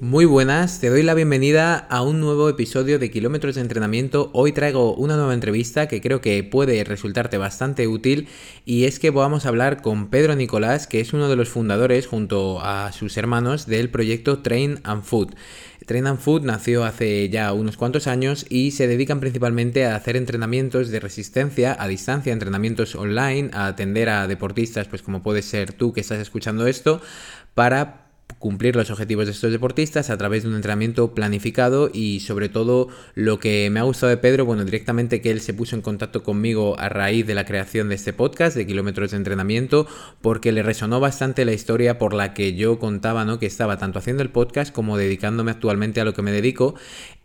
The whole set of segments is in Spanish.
Muy buenas, te doy la bienvenida a un nuevo episodio de Kilómetros de Entrenamiento. Hoy traigo una nueva entrevista que creo que puede resultarte bastante útil y es que vamos a hablar con Pedro Nicolás, que es uno de los fundadores junto a sus hermanos del proyecto Train and Food. Train and Food nació hace ya unos cuantos años y se dedican principalmente a hacer entrenamientos de resistencia a distancia, entrenamientos online, a atender a deportistas, pues como puedes ser tú que estás escuchando esto, para cumplir los objetivos de estos deportistas a través de un entrenamiento planificado y sobre todo lo que me ha gustado de Pedro, bueno, directamente que él se puso en contacto conmigo a raíz de la creación de este podcast de kilómetros de entrenamiento porque le resonó bastante la historia por la que yo contaba, ¿no? Que estaba tanto haciendo el podcast como dedicándome actualmente a lo que me dedico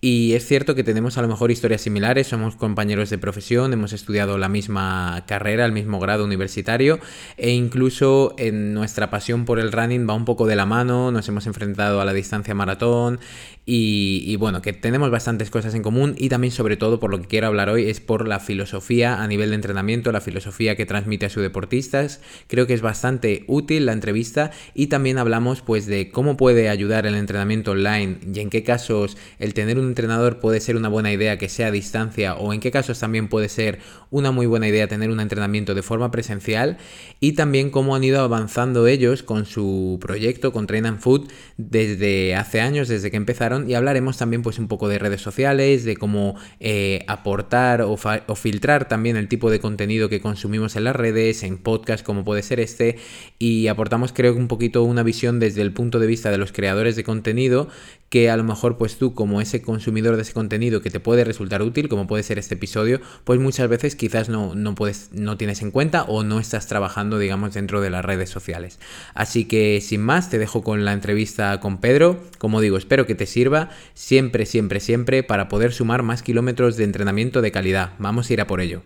y es cierto que tenemos a lo mejor historias similares, somos compañeros de profesión, hemos estudiado la misma carrera, el mismo grado universitario e incluso en nuestra pasión por el running va un poco de la mano, nos hemos enfrentado a la distancia maratón y, bueno, que tenemos bastantes cosas en común y también sobre todo por lo que quiero hablar hoy es por la filosofía a nivel de entrenamiento, la filosofía que transmite a sus deportistas. Creo que es bastante útil la entrevista y también hablamos pues de cómo puede ayudar el entrenamiento online y en qué casos el tener un entrenador puede ser una buena idea que sea a distancia o en qué casos también puede ser una muy buena idea tener un entrenamiento de forma presencial y también cómo han ido avanzando ellos con su proyecto con Train and Food desde hace años, desde que empezaron y hablaremos también pues un poco de redes sociales, de cómo eh, aportar o, filtrar también el tipo de contenido que consumimos en las redes, en podcast como puede ser este y aportamos creo que un poquito una visión desde el punto de vista de los creadores de contenido que a lo mejor pues tú como ese consumidor de ese contenido que te puede resultar útil, como puede ser este episodio, pues muchas veces quizás no, no, puedes, no tienes en cuenta o no estás trabajando digamos dentro de las redes sociales. Así que sin más te dejo con la entrevista con Pedro, como digo, espero que te sirva siempre, siempre, siempre para poder sumar más kilómetros de entrenamiento de calidad. Vamos a ir a por ello.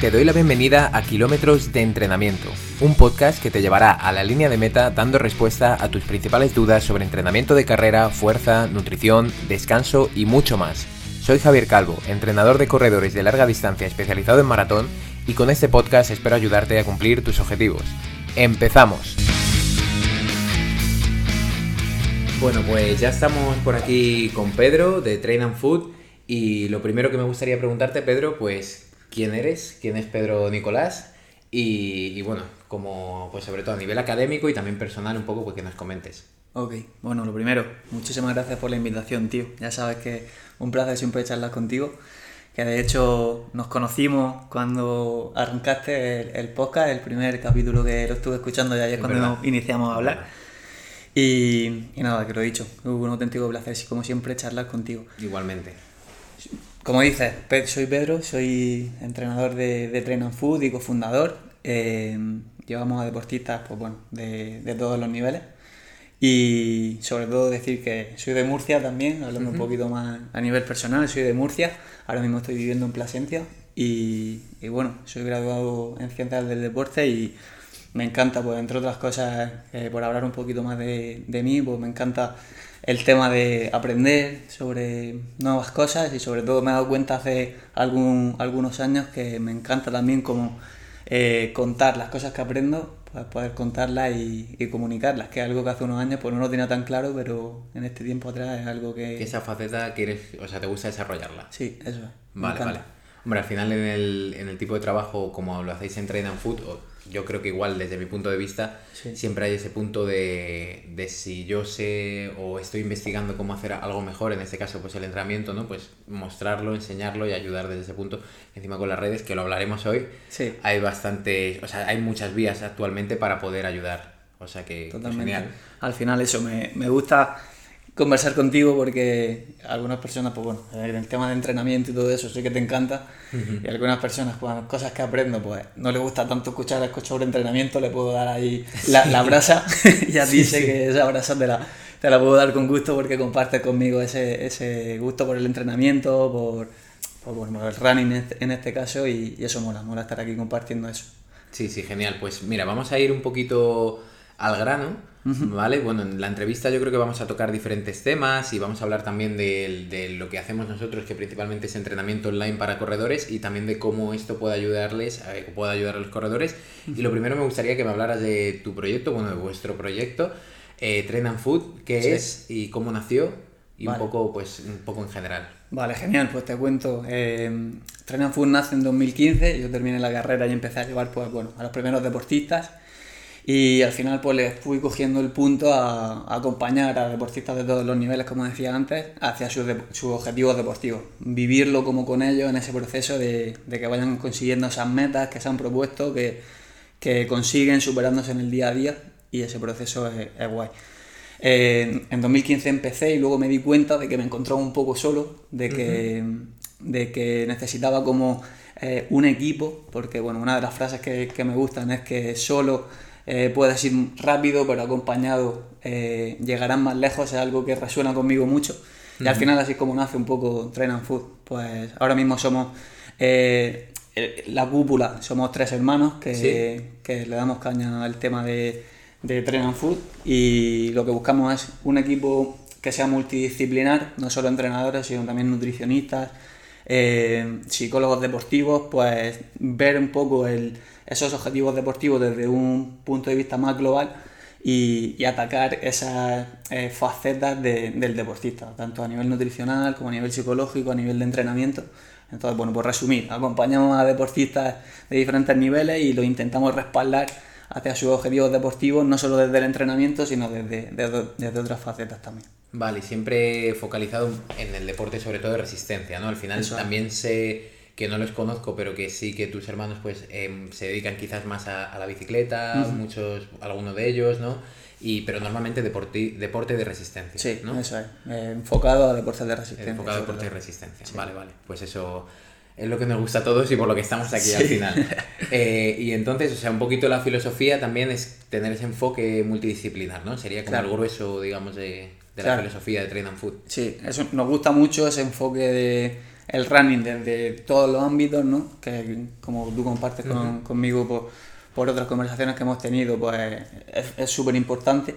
Te doy la bienvenida a Kilómetros de Entrenamiento, un podcast que te llevará a la línea de meta dando respuesta a tus principales dudas sobre entrenamiento de carrera, fuerza, nutrición, descanso y mucho más. Soy Javier Calvo, entrenador de corredores de larga distancia especializado en maratón y con este podcast espero ayudarte a cumplir tus objetivos. ¡Empezamos! Bueno, pues ya estamos por aquí con Pedro de Train and Food y lo primero que me gustaría preguntarte, Pedro, pues quién eres, quién es Pedro Nicolás y, bueno, como pues sobre todo a nivel académico y también personal un poco, pues que nos comentes. Ok, bueno, lo primero, muchísimas gracias por la invitación, tío. Ya sabes que un placer siempre charlar contigo. Que de hecho nos conocimos cuando arrancaste el, podcast, el primer capítulo que lo estuve escuchando ya ayer cuando iniciamos a hablar. Y, y, nada, que lo he dicho, hubo un auténtico placer, como siempre, charlar contigo. Igualmente. Como dices, soy Pedro, soy entrenador de, de Train and Food y cofundador. Eh, llevamos a deportistas pues, bueno, de, de, todos los niveles. Y sobre todo decir que soy de Murcia también, hablando un poquito más a nivel personal, soy de Murcia, ahora mismo estoy viviendo en Plasencia y, y bueno, soy graduado en Ciencias del Deporte y me encanta, pues entre otras cosas, eh, por hablar un poquito más de, de mí, pues me encanta el tema de aprender sobre nuevas cosas y sobre todo me he dado cuenta hace algún, algunos años que me encanta también como eh, contar las cosas que aprendo, pues poder contarlas y, comunicarlas, que es algo que hace unos años pues no lo tenía tan claro, pero en este tiempo atrás es algo que... Que esa faceta quieres, o sea, te gusta desarrollarla. Sí, eso es. Vale, vale. Hombre, al final en el, en el tipo de trabajo como lo hacéis en Train and Food, yo creo que igual desde mi punto de vista siempre hay ese punto de, de, si yo sé o estoy investigando cómo hacer algo mejor, en este caso pues el entrenamiento, ¿no? Pues mostrarlo, enseñarlo y ayudar desde ese punto. Encima con las redes, que lo hablaremos hoy, sí. hay bastante, o sea, hay muchas vías actualmente para poder ayudar. O sea que Totalmente. genial. Al final eso, me, me gusta conversar contigo porque algunas personas, pues bueno, en el tema de entrenamiento y todo eso sé que te encanta. Y algunas personas, pues cosas que aprendo, pues no le gusta tanto escuchar sobre entrenamiento, le puedo dar ahí la, la brasa. Y a ti sé que esa brasa te la, te la puedo dar con gusto porque compartes conmigo ese, ese gusto por el entrenamiento, por, por bueno, el running en este, en este caso y, y eso mola, mola estar aquí compartiendo eso. Sí, sí, genial. Pues mira, vamos a ir un poquito al grano ¿Vale? Bueno, en la entrevista yo creo que vamos a tocar diferentes temas y vamos a hablar también de, lo que hacemos nosotros, que principalmente es entrenamiento online para corredores y también de cómo esto puede ayudarles, eh, puede ayudar a los corredores. Y lo primero me gustaría que me hablaras de tu proyecto, bueno, de vuestro proyecto, eh, Train and Food, qué es y cómo nació y un poco, pues, un poco en general. Vale, genial, pues te cuento. Eh, Train and Food nace en 2015, yo terminé la carrera y empecé a llevar, pues, bueno, a los primeros deportistas y al final pues les fui cogiendo el punto a, acompañar a deportistas de todos los niveles, como decía antes, hacia sus, objetivos deportivos. Vivirlo como con ellos en ese proceso de, que vayan consiguiendo esas metas que se han propuesto, que, que, consiguen superándose en el día a día y ese proceso es, guay. Eh, en 2015 empecé y luego me di cuenta de que me encontraba un poco solo, de que, de que necesitaba como eh, un equipo, porque bueno, una de las frases que, que me gustan es que solo eh, puedes ir rápido, pero acompañado eh, llegarán más lejos, es algo que resuena conmigo mucho. Y al final así como nace un poco Train and Food. Pues ahora mismo somos eh, la cúpula, somos tres hermanos que, que, le damos caña al tema de, de Train and Food y lo que buscamos es un equipo que sea multidisciplinar, no solo entrenadores, sino también nutricionistas, psicólogos deportivos, pues ver un poco esos objetivos deportivos desde un punto de vista más global y, atacar esas eh, facetas del deportista, tanto a nivel nutricional como a nivel psicológico, a nivel de entrenamiento. Entonces, bueno, por resumir, acompañamos a deportistas de diferentes niveles y lo intentamos respaldar hacia sus objetivos deportivos, no solo desde el entrenamiento, sino desde, desde, otras facetas también. Vale, siempre focalizado en el deporte, sobre todo de resistencia, ¿no? Al final también se que no los conozco, pero que sí que tus hermanos pues em, se dedican quizás más a, la bicicleta, muchos, algunos de ellos, ¿no? Y, pero normalmente deporte, deporte de resistencia. Sí, ¿no? eso es. Eh, enfocado a deportes de resistencia. Enfocado a deporte de resistencia. Vale, vale. Pues eso es lo que nos gusta a todos y por lo que estamos aquí al final. Eh, y entonces, o sea, un poquito la filosofía también es tener ese enfoque multidisciplinar, ¿no? Sería como el grueso, digamos, de, la filosofía de Train and Food. Sí, eso nos gusta mucho ese enfoque de el running desde todos los ámbitos, ¿no? Que como tú compartes conmigo por, por, otras conversaciones que hemos tenido, pues es súper importante.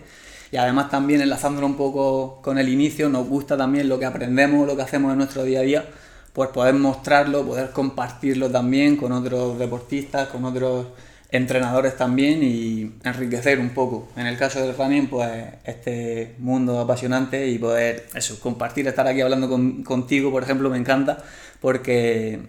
Y además también enlazándolo un poco con el inicio, nos gusta también lo que aprendemos, lo que hacemos en nuestro día a día, pues poder mostrarlo, poder compartirlo también con otros deportistas, con otros entrenadores también y enriquecer un poco. En el caso del running, pues este mundo apasionante y poder eso, compartir, estar aquí hablando contigo, por ejemplo, me encanta porque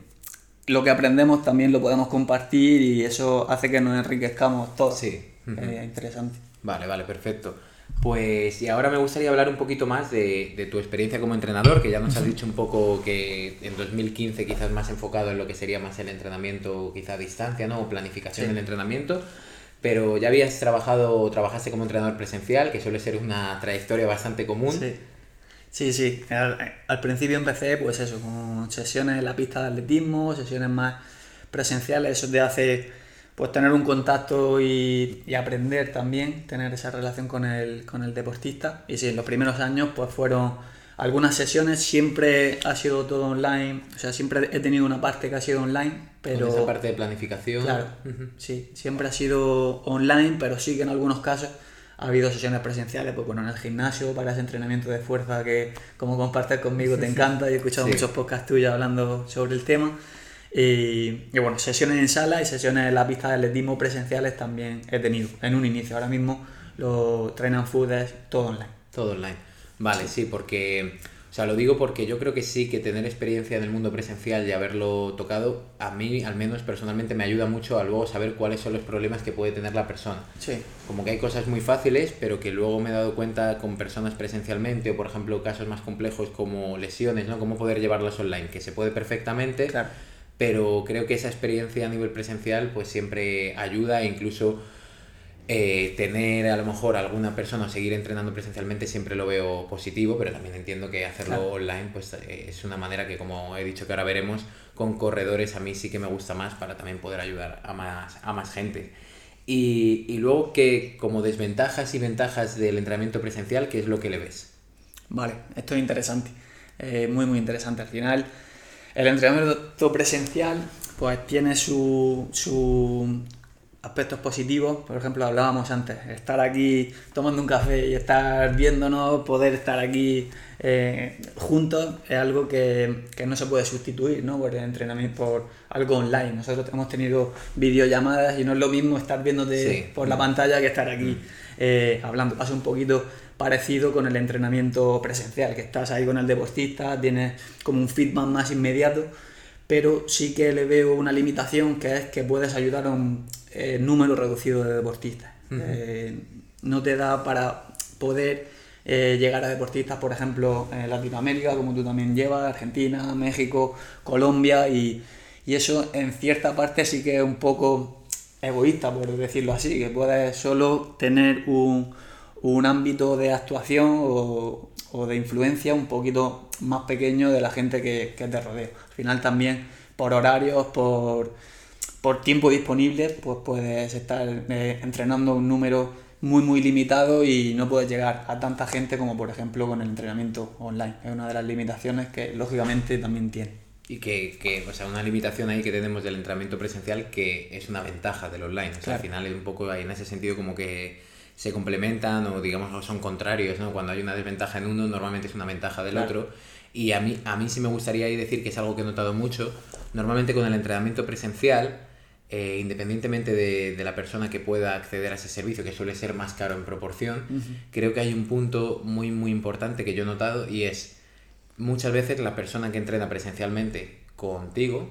lo que aprendemos también lo podemos compartir y eso hace que nos enriquezcamos todos. Sí. interesante. Vale, vale, perfecto. Pues y ahora me gustaría hablar un poquito más de, tu experiencia como entrenador, que ya nos has dicho un poco que en 2015 quizás más enfocado en lo que sería más el entrenamiento quizá a distancia, ¿no? O planificación del entrenamiento, pero ya habías trabajado o trabajaste como entrenador presencial, que suele ser una trayectoria bastante común. Sí. Sí, sí. Al, principio empecé, pues eso, con sesiones en la pista de atletismo, sesiones más presenciales, eso de hace pues tener un contacto y, aprender también, tener esa relación con el, con el deportista. Y sí, en los primeros años pues fueron algunas sesiones, siempre ha sido todo online, o sea, siempre he tenido una parte que ha sido online, pero... esa parte de planificación. Claro, sí, siempre ha sido online, pero sí que en algunos casos ha habido sesiones presenciales, pues bueno, en el gimnasio, para ese entrenamiento de fuerza que como compartes conmigo te encanta, y he escuchado muchos podcasts tuyos hablando sobre el tema. Y, bueno, sesiones en sala y sesiones en la pista de atletismo presenciales también he tenido en un inicio. Ahora mismo los Train and Food es todo online. Todo online. Vale, sí. porque, o sea, lo digo porque yo creo que sí que tener experiencia en el mundo presencial y haberlo tocado, a mí al menos personalmente me ayuda mucho a luego saber cuáles son los problemas que puede tener la persona. Sí. Como que hay cosas muy fáciles, pero que luego me he dado cuenta con personas presencialmente o, por ejemplo, casos más complejos como lesiones, ¿no? Cómo poder llevarlas online, que se puede perfectamente. Claro pero creo que esa experiencia a nivel presencial pues siempre ayuda e incluso eh, tener a lo mejor alguna persona o seguir entrenando presencialmente siempre lo veo positivo, pero también entiendo que hacerlo online pues eh, es una manera que como he dicho que ahora veremos con corredores a mí sí que me gusta más para también poder ayudar a más, a más gente. Y, y luego que como desventajas y ventajas del entrenamiento presencial, ¿qué es lo que le ves? Vale, esto es interesante, eh, muy muy interesante. Al final el entrenamiento presencial pues tiene su, su aspectos positivos, por ejemplo, hablábamos antes, estar aquí tomando un café y estar viéndonos, poder estar aquí eh, juntos es algo que, no se puede sustituir ¿no? por el entrenamiento, por algo online. Nosotros hemos tenido videollamadas y no es lo mismo estar viéndote por la pantalla que estar aquí mm. eh, hablando. Pasa un poquito parecido con el entrenamiento presencial, que estás ahí con el deportista, tienes como un feedback más inmediato, pero sí que le veo una limitación que es que puedes ayudar a un eh, número reducido de deportistas. Eh, no te da para poder eh, llegar a deportistas, por ejemplo, en Latinoamérica, como tú también llevas, Argentina, México, Colombia, y, eso en cierta parte sí que es un poco egoísta, por decirlo así, que puedes solo tener un, ámbito de actuación o, de influencia un poquito más pequeño de la gente que, que te rodea. Al final también por horarios, por por tiempo disponible, pues puedes estar eh, entrenando un número muy muy limitado y no puedes llegar a tanta gente como por ejemplo con el entrenamiento online. Es una de las limitaciones que lógicamente también tiene. Y que, que, o sea, una limitación ahí que tenemos del entrenamiento presencial que es una ventaja del online. O sea, al final es un poco ahí en ese sentido como que se complementan o digamos son contrarios, ¿no? Cuando hay una desventaja en uno, normalmente es una ventaja del otro. Y a mí, a mí sí me gustaría decir que es algo que he notado mucho. Normalmente con el entrenamiento presencial, eh, independientemente de, la persona que pueda acceder a ese servicio, que suele ser más caro en proporción, creo que hay un punto muy, muy importante que yo he notado y es muchas veces la persona que entrena presencialmente contigo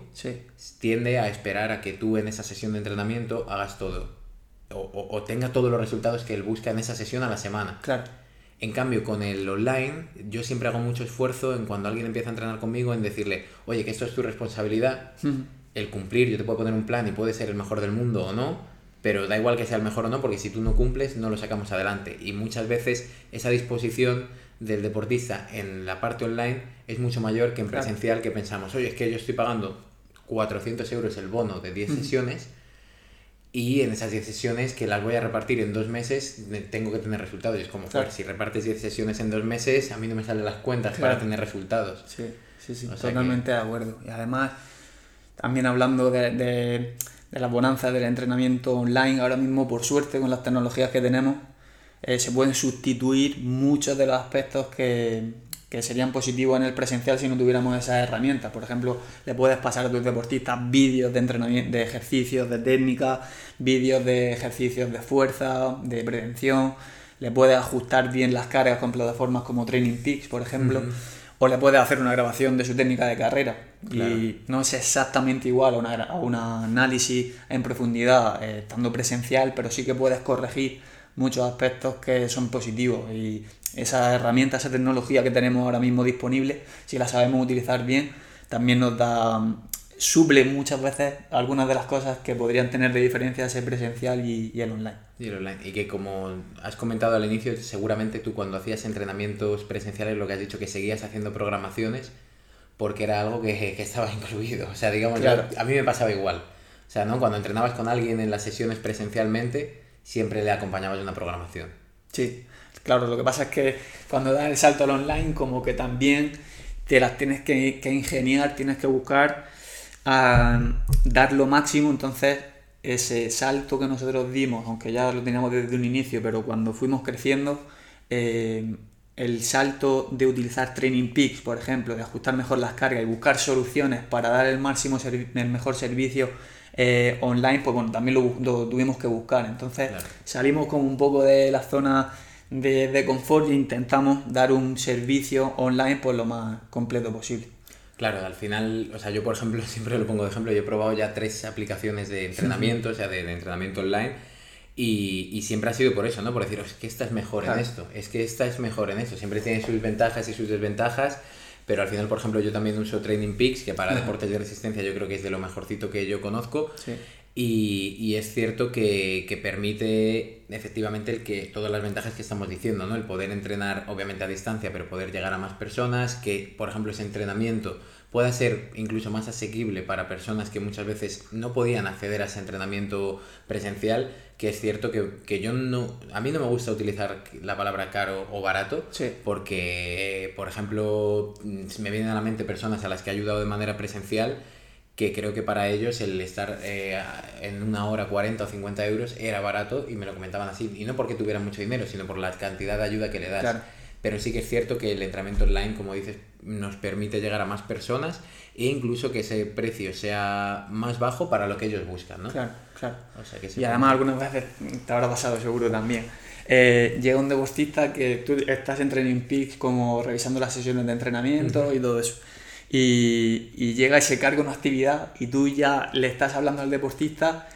tiende a esperar a que tú en esa sesión de entrenamiento hagas todo o, o, tenga todos los resultados que él busca en esa sesión a la semana. Claro. En cambio, con el online, yo siempre hago mucho esfuerzo en cuando alguien empieza a entrenar conmigo en decirle, oye, que esto es tu responsabilidad el cumplir, yo te puedo poner un plan y puede ser el mejor del mundo o no, pero da igual que sea el mejor o no, porque si tú no cumples, no lo sacamos adelante. Y muchas veces esa disposición del deportista en la parte online es mucho mayor que en presencial, que pensamos, oye, es que yo estoy pagando 400 euros el bono de 10 sesiones y en esas 10 sesiones que las voy a repartir en dos meses tengo que tener resultados. Y es como, si repartes 10 sesiones en dos meses, a mí no me salen las cuentas para tener resultados. Sí, sí, sí, totalmente de acuerdo. Y además también hablando de, de, la bonanza del entrenamiento online, ahora mismo, por suerte, con las tecnologías que tenemos, eh, se pueden sustituir muchos de los aspectos que, que serían positivos en el presencial si no tuviéramos esas herramientas. Por ejemplo, le puedes pasar a tus deportistas vídeos de entrenamiento, de ejercicios, de técnica, vídeos de ejercicios de fuerza, de prevención. Le puedes ajustar bien las cargas con plataformas como Training Peaks, por ejemplo o le puedes hacer una grabación de su técnica de carrera. Y no es exactamente igual a, un análisis en profundidad eh, estando presencial, pero sí que puedes corregir muchos aspectos que son positivos. Y esa herramienta, esa tecnología que tenemos ahora mismo disponible, si la sabemos utilizar bien, también nos da suple muchas veces algunas de las cosas que podrían tener de diferencia ese presencial y, el online. Y el online. Y que como has comentado al inicio, seguramente tú cuando hacías entrenamientos presenciales lo que has dicho que seguías haciendo programaciones porque era algo que, estaba incluido. O sea, digamos, a mí me pasaba igual. O sea, ¿no? Cuando entrenabas con alguien en las sesiones presencialmente, siempre le acompañabas una programación. Sí, claro, lo que pasa es que cuando das el salto al online, como que también te las tienes que, que ingeniar, tienes que buscar a dar lo máximo, entonces ese salto que nosotros dimos, aunque ya lo teníamos desde un inicio, pero cuando fuimos creciendo, eh, el salto de utilizar Training Peaks, por ejemplo, de ajustar mejor las cargas y buscar soluciones para dar el máximo el mejor servicio eh, online, pues bueno, también lo, tuvimos que buscar. Entonces salimos como un poco de la zona de, de confort e intentamos dar un servicio online pues lo más completo posible. Claro, al final, o sea, yo por ejemplo siempre lo pongo de ejemplo, yo he probado ya tres aplicaciones de entrenamiento, o sea, de, entrenamiento online, y, siempre ha sido por eso, ¿no? Por decir, es que esta es mejor en esto, es que esta es mejor en esto, siempre tiene sus ventajas y sus desventajas, pero al final, por ejemplo, yo también uso Training Peaks, que para deportes de resistencia yo creo que es de lo mejorcito que yo conozco. Y, y, es cierto que, que, permite efectivamente el que todas las ventajas que estamos diciendo, ¿no? El poder entrenar obviamente a distancia, pero poder llegar a más personas, que por ejemplo ese entrenamiento pueda ser incluso más asequible para personas que muchas veces no podían acceder a ese entrenamiento presencial, que es cierto que, que yo no, a mí no me gusta utilizar la palabra caro o barato, porque, por ejemplo, me vienen a la mente personas a las que he ayudado de manera presencial que creo que para ellos el estar eh, en una hora 40 o 50 euros era barato y me lo comentaban así. Y no porque tuvieran mucho dinero, sino por la cantidad de ayuda que le das. Pero sí que es cierto que el entrenamiento online, como dices, nos permite llegar a más personas e incluso que ese precio sea más bajo para lo que ellos buscan, ¿no? Claro, claro. y además algunas veces, te habrá pasado seguro también, eh, llega un deportista que tú estás en Training Peaks como revisando las sesiones de entrenamiento y todo eso y, llega y se carga una actividad y tú ya le estás hablando al deportista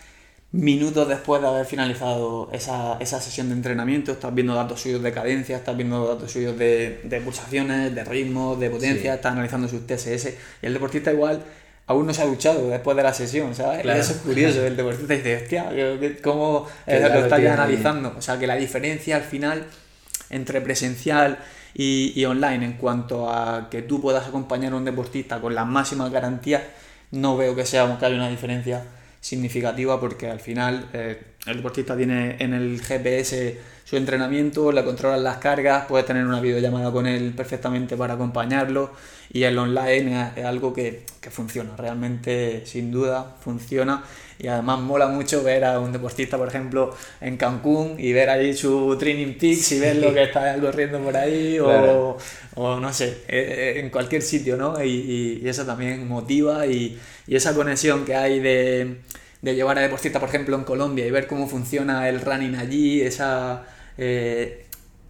minutos después de haber finalizado esa, sesión de entrenamiento, estás viendo datos suyos de cadencia, estás viendo datos suyos de, pulsaciones, de ritmo, de potencia, estás analizando sus TSS y el deportista igual aún no se ha duchado después de la sesión, ¿sabes? Eso es curioso, el deportista dice, hostia, ¿cómo lo estás analizando? O sea, que la diferencia al final entre presencial y, online. En cuanto a que tú puedas acompañar a un deportista con las máximas garantías, no veo que sea que haya una diferencia significativa porque al final eh, el deportista tiene en el GPS su entrenamiento, le controlan las cargas, puedes tener una videollamada con él perfectamente para acompañarlo y el online es, algo que, que funciona, realmente sin duda funciona y además mola mucho ver a un deportista, por ejemplo, en Cancún y ver ahí su Training Peaks y ver lo que está corriendo por ahí o, o, no sé, eh, eh, en cualquier sitio, ¿no? Y, y, eso también motiva y, y, esa conexión que hay de, de llevar a deportistas, por ejemplo, en Colombia y ver cómo funciona el running allí, esa... Eh,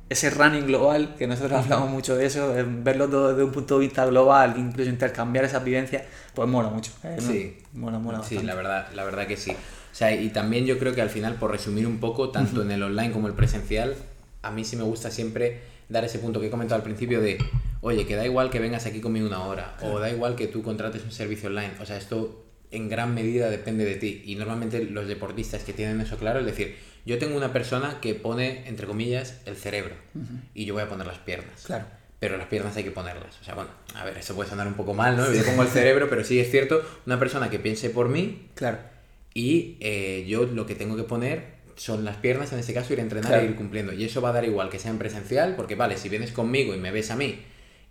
ese running global, que nosotros hablamos mucho de eso, verlo todo desde un punto de vista global, incluso intercambiar esa vivencia, pues mola mucho. ¿eh? Sí, mola, mola Sí, la verdad, la verdad que sí. O sea, y también yo creo que al final, por resumir un poco, tanto en el online como el presencial, a mí sí me gusta siempre dar ese punto que he comentado al principio de, oye, que da igual que vengas aquí conmigo una hora, o da igual que tú contrates un servicio online. O sea, esto en gran medida depende de ti. Y normalmente los deportistas que tienen eso claro, es decir, yo tengo una persona que pone, entre comillas, el cerebro y yo voy a poner las piernas. Claro. Pero las piernas hay que ponerlas. O sea, bueno, a ver, eso puede sonar un poco mal, ¿no? Yo pongo el cerebro, pero sí es cierto, una persona que piense por mí. Claro. Y eh, yo lo que tengo que poner son las piernas, en este caso, ir a entrenar e ir cumpliendo. Y eso va a dar igual que sea en presencial, porque vale, si vienes conmigo y me ves a mí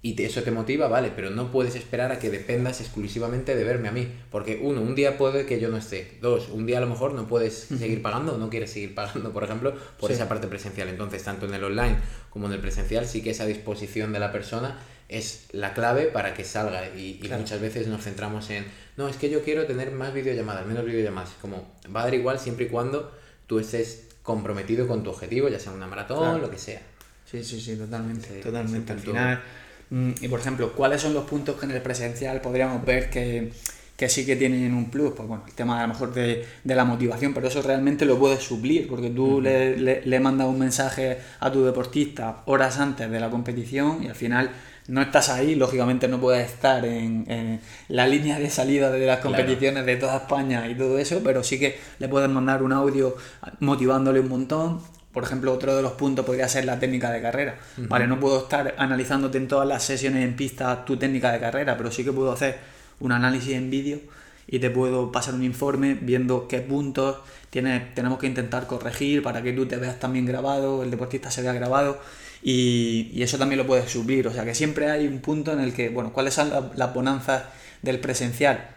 y eso te motiva, vale, pero no puedes esperar a que dependas exclusivamente de verme a mí, porque uno, un día puede que yo no esté, dos, un día a lo mejor no puedes seguir pagando o no quieres seguir pagando, por ejemplo, por esa parte presencial. Entonces, tanto en el online como en el presencial, sí que esa disposición de la persona es la clave para que salga. Y, muchas veces nos centramos en, no, es que yo quiero tener más videollamadas, menos videollamadas, como va a dar igual siempre y cuando tú estés comprometido con tu objetivo, ya sea una maratón, lo que sea. Sí, sí, sí, totalmente, totalmente. Al final y por ejemplo, ¿cuáles son los puntos que en el presencial podríamos ver que, que sí que tienen un plus? Pues bueno, el tema a lo mejor de, de la motivación, pero eso realmente lo puedes suplir, porque tú le, le, mandas un mensaje a tu deportista horas antes de la competición y al final no estás ahí, lógicamente no puedes estar en, la línea de salida de las competiciones de toda España y todo eso, pero sí que le puedes mandar un audio motivándole un montón por ejemplo, otro de los puntos podría ser la técnica de carrera. Vale, no puedo estar analizándote en todas las sesiones en pista tu técnica de carrera, pero sí que puedo hacer un análisis en vídeo y te puedo pasar un informe viendo qué puntos tenemos que intentar corregir para que tú te veas también grabado, el deportista se vea grabado y, eso también lo puedes subir. O sea que siempre hay un punto en el que, bueno, ¿cuáles son las bonanzas del presencial?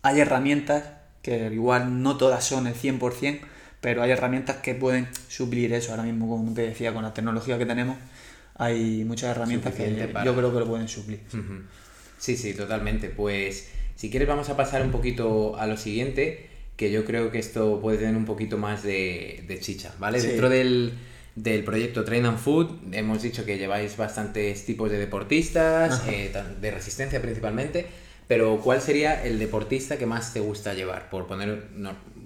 Hay herramientas que igual no todas son el 100%, pero hay herramientas que pueden suplir eso. Ahora mismo, como te decía, con la tecnología que tenemos, hay muchas herramientas que yo creo que lo pueden suplir. Sí, sí, totalmente. Pues si quieres vamos a pasar un poquito a lo siguiente, que yo creo que esto puede tener un poquito más de, chicha, ¿vale? Dentro del, del, proyecto Train and Food hemos dicho que lleváis bastantes tipos de deportistas, eh, de resistencia principalmente, pero ¿cuál sería el deportista que más te gusta llevar? Por poner,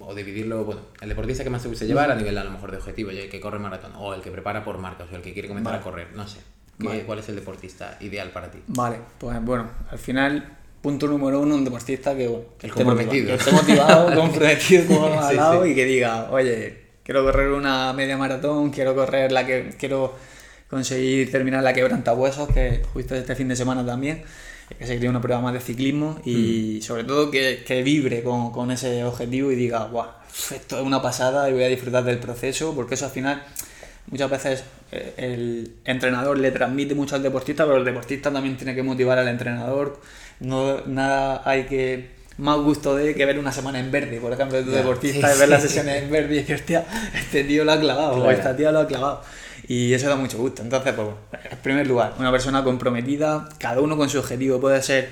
o dividirlo, bueno, el deportista que más te gusta llevar a nivel a lo mejor de objetivo, el que corre maratón, o el que prepara por marcas, o el que quiere comenzar a correr, no sé. ¿Cuál es el deportista ideal para ti? Vale, pues bueno, al final, punto número uno, un deportista que, el comprometido. que esté motivado, comprometido, como hemos hablado, y que diga, oye, quiero correr una media maratón, quiero correr la que, quiero conseguir terminar la quebrantahuesos, que justo este fin de semana también que se crea una prueba más de ciclismo y mm. sobre todo que, que vibre con, con, ese objetivo y diga, guau, esto es una pasada y voy a disfrutar del proceso, porque eso al final muchas veces eh, el entrenador le transmite mucho al deportista, pero el deportista también tiene que motivar al entrenador. No, nada hay que más gusto de que ver una semana en verde, por ejemplo, de tu deportista, de ver las sesiones en verde y decir, hostia, este tío lo ha clavado, o esta tía lo ha clavado. Y eso da mucho gusto. Entonces, pues, en primer lugar, una persona comprometida, cada uno con su objetivo. Puede ser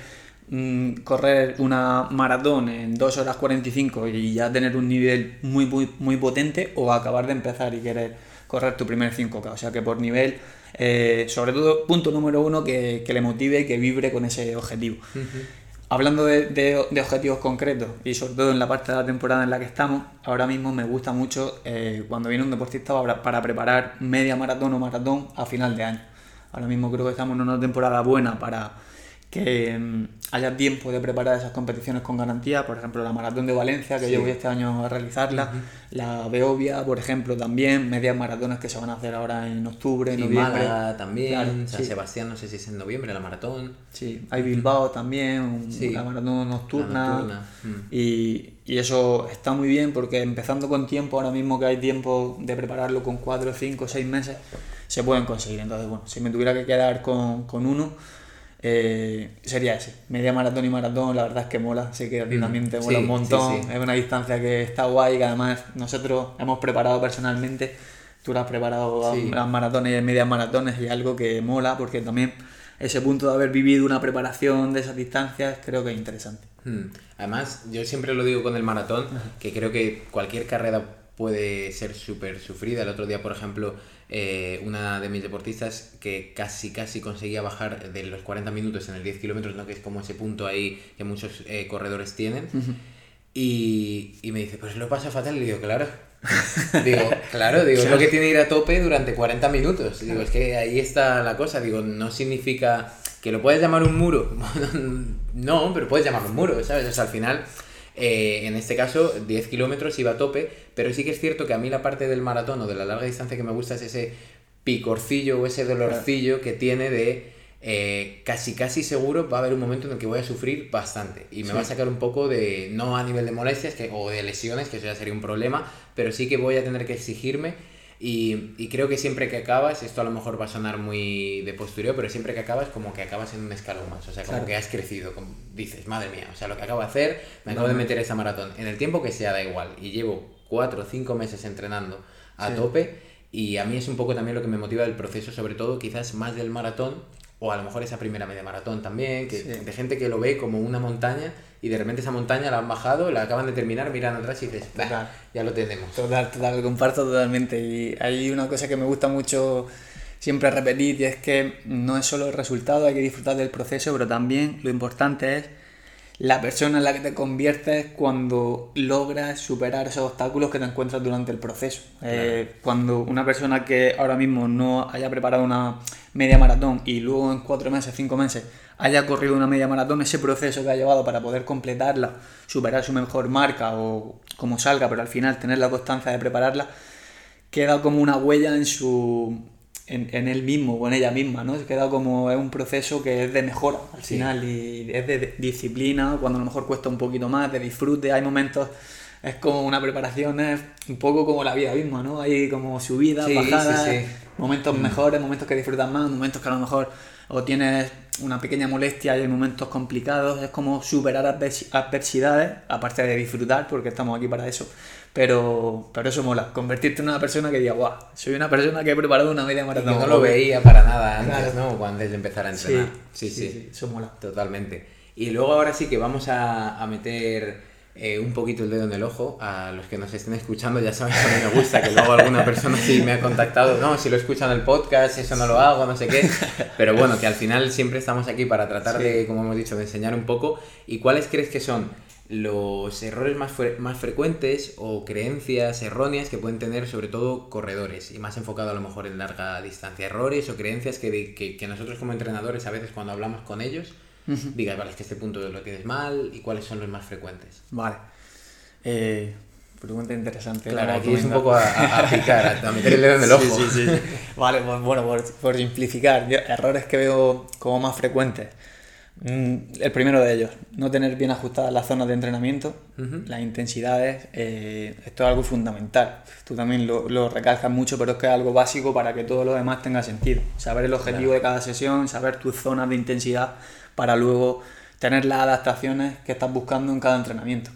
mm, correr una maratón en 2 horas 45 y ya tener un nivel muy, muy, muy potente, o acabar de empezar y querer correr tu primer 5K. O sea que por nivel, eh, sobre todo, punto número uno, que, que le motive, que vibre con ese objetivo. Hablando de, objetivos concretos y sobre todo en la parte de la temporada en la que estamos, ahora mismo me gusta mucho eh, cuando viene un deportista para, preparar media maratón o maratón a final de año. Ahora mismo creo que estamos en una temporada buena para que mm, haya tiempo de preparar esas competiciones con garantía, por ejemplo la maratón de Valencia, que yo voy este año a realizarla, la Beovia, por ejemplo, también, medias maratones que se van a hacer ahora en octubre, en noviembre. también, San Sebastián, no sé si es en noviembre, la maratón. Sí, hay Bilbao también, la maratón nocturna. Mm. Y, y, eso está muy bien porque empezando con tiempo, ahora mismo que hay tiempo de prepararlo con 4, 5, 6 meses, se pueden conseguir. Entonces, bueno, si me tuviera que quedar con, con uno eh, sería ese. Media maratón y maratón, la verdad es que mola, sé que a mm, también te mola un montón. Es una distancia que está guay, que además nosotros hemos preparado personalmente. Tú lo has preparado las maratones y medias maratones y algo que mola porque también ese punto de haber vivido una preparación de esas distancias creo que es interesante. Mm. Además, yo siempre lo digo con el maratón, que creo que cualquier carrera puede ser súper sufrida. El otro día, por ejemplo, eh, una de mis deportistas que casi casi conseguía bajar de los 40 minutos en el 10 kilómetros, ¿no? que es como ese punto ahí que muchos eh, corredores tienen. y, y, me dice, pues lo pasa fatal. Y digo, claro. digo, claro, digo, es lo que tiene ir a tope durante 40 minutos. Digo, es que ahí está la cosa. Digo, no significa que lo puedes llamar un muro. no, pero puedes llamarlo un muro, ¿sabes? O sea, al final eh, en este caso, 10 kilómetros iba a tope, pero sí que es cierto que a mí la parte del maratón o de la larga distancia que me gusta es ese picorcillo o ese dolorcillo que tiene de eh, casi casi seguro va a haber un momento en el que voy a sufrir bastante y me va a sacar un poco de, no a nivel de molestias que, o de lesiones, que eso ya sería un problema, pero sí que voy a tener que exigirme y, y, creo que siempre que acabas, esto a lo mejor va a sonar muy de postureo, pero siempre que acabas, como que acabas en un escalón más. O sea, como que has crecido. Como dices, madre mía, o sea, lo que acabo de hacer, me acabo de meter esa maratón. En el tiempo que sea, da igual. Y llevo cuatro o cinco meses entrenando a tope. Y a mí es un poco también lo que me motiva del proceso, sobre todo quizás más del maratón, o a lo mejor esa primera media maratón también, que, de gente que lo ve como una montaña y de repente esa montaña la han bajado, la acaban de terminar, miran atrás y dices, ya lo tenemos. Total, total, lo comparto totalmente. Y hay una cosa que me gusta mucho siempre repetir y es que no es solo el resultado, hay que disfrutar del proceso, pero también lo importante es la persona en la que te conviertes cuando logras superar esos obstáculos que te encuentras durante el proceso. Eh, cuando una persona que ahora mismo no haya preparado una media maratón y luego en cuatro meses, cinco meses haya corrido una media maratón, ese proceso que ha llevado para poder completarla, superar su mejor marca o como salga, pero al final tener la constancia de prepararla, queda como una huella en su en, en él mismo o en ella misma, ¿no? Queda como es un proceso que es de mejora al final y es de disciplina, cuando a lo mejor cuesta un poquito más, de disfrute, hay momentos es como una preparación, es un poco como la vida misma, ¿no? Hay como subidas, bajadas, momentos mm. mejores, momentos que disfrutas más, momentos que a lo mejor o tienes una pequeña molestia y hay momentos complicados, es como superar adversidades, aparte de disfrutar, porque estamos aquí para eso. Pero, pero eso mola, convertirte en una persona que diga, guau, soy una persona que he preparado una media maratón. no lo veía para nada antes, ¿no? Antes de empezar a entrenar. Sí sí, sí, eso mola. Totalmente. Y luego ahora sí que vamos a, a meter eh, un poquito el dedo en el ojo. A los que nos estén escuchando ya saben que a mí me gusta, que luego alguna persona sí me ha contactado, no, si lo escuchan el podcast, eso no lo hago, no sé qué. Pero bueno, que al final siempre estamos aquí para tratar de, como hemos dicho, de enseñar un poco. ¿Y cuáles crees que son los errores más, más frecuentes o creencias erróneas que pueden tener sobre todo corredores y más enfocado a lo mejor en larga distancia? Errores o creencias que, que, que nosotros como entrenadores a veces cuando hablamos con ellos digas, vale, es que este punto lo tienes mal y cuáles son los más frecuentes. Vale. Eh, pregunta interesante. Claro, aquí es un poco a, a, picar, a, meter el dedo en el ojo. Sí, sí, sí. vale, pues bueno, por, por simplificar, errores que veo como más frecuentes. Mm, el primero de ellos, no tener bien ajustadas las zonas de entrenamiento, las intensidades, eh, esto es algo fundamental. Tú también lo, lo, recalcas mucho, pero es que es algo básico para que todo lo demás tenga sentido. Saber el objetivo de cada sesión, saber tus zonas de intensidad para luego tener las adaptaciones que estás buscando en cada entrenamiento.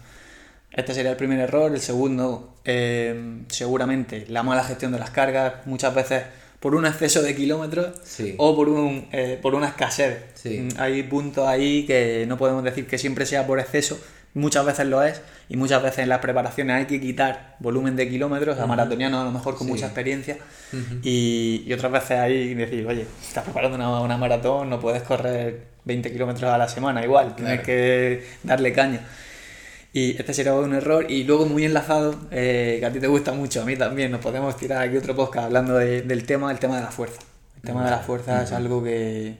Este sería el primer error. El segundo, eh, seguramente, la mala gestión de las cargas. Muchas veces por un exceso de kilómetros o por, un, eh, por una escasez. Mm, hay puntos ahí que no podemos decir que siempre sea por exceso, muchas veces lo es, y muchas veces en las preparaciones hay que quitar volumen de kilómetros, a maratonianos a lo mejor con mucha experiencia, y, otras veces hay que decir, oye, estás preparando una, maratón, no puedes correr 20 kilómetros a la semana igual, tienes que darle caña. Y este sería un error. Y luego muy enlazado, eh, que a ti te gusta mucho, a mí también, nos podemos tirar aquí otro podcast hablando del tema, el tema de la fuerza. El tema de la fuerza es algo que,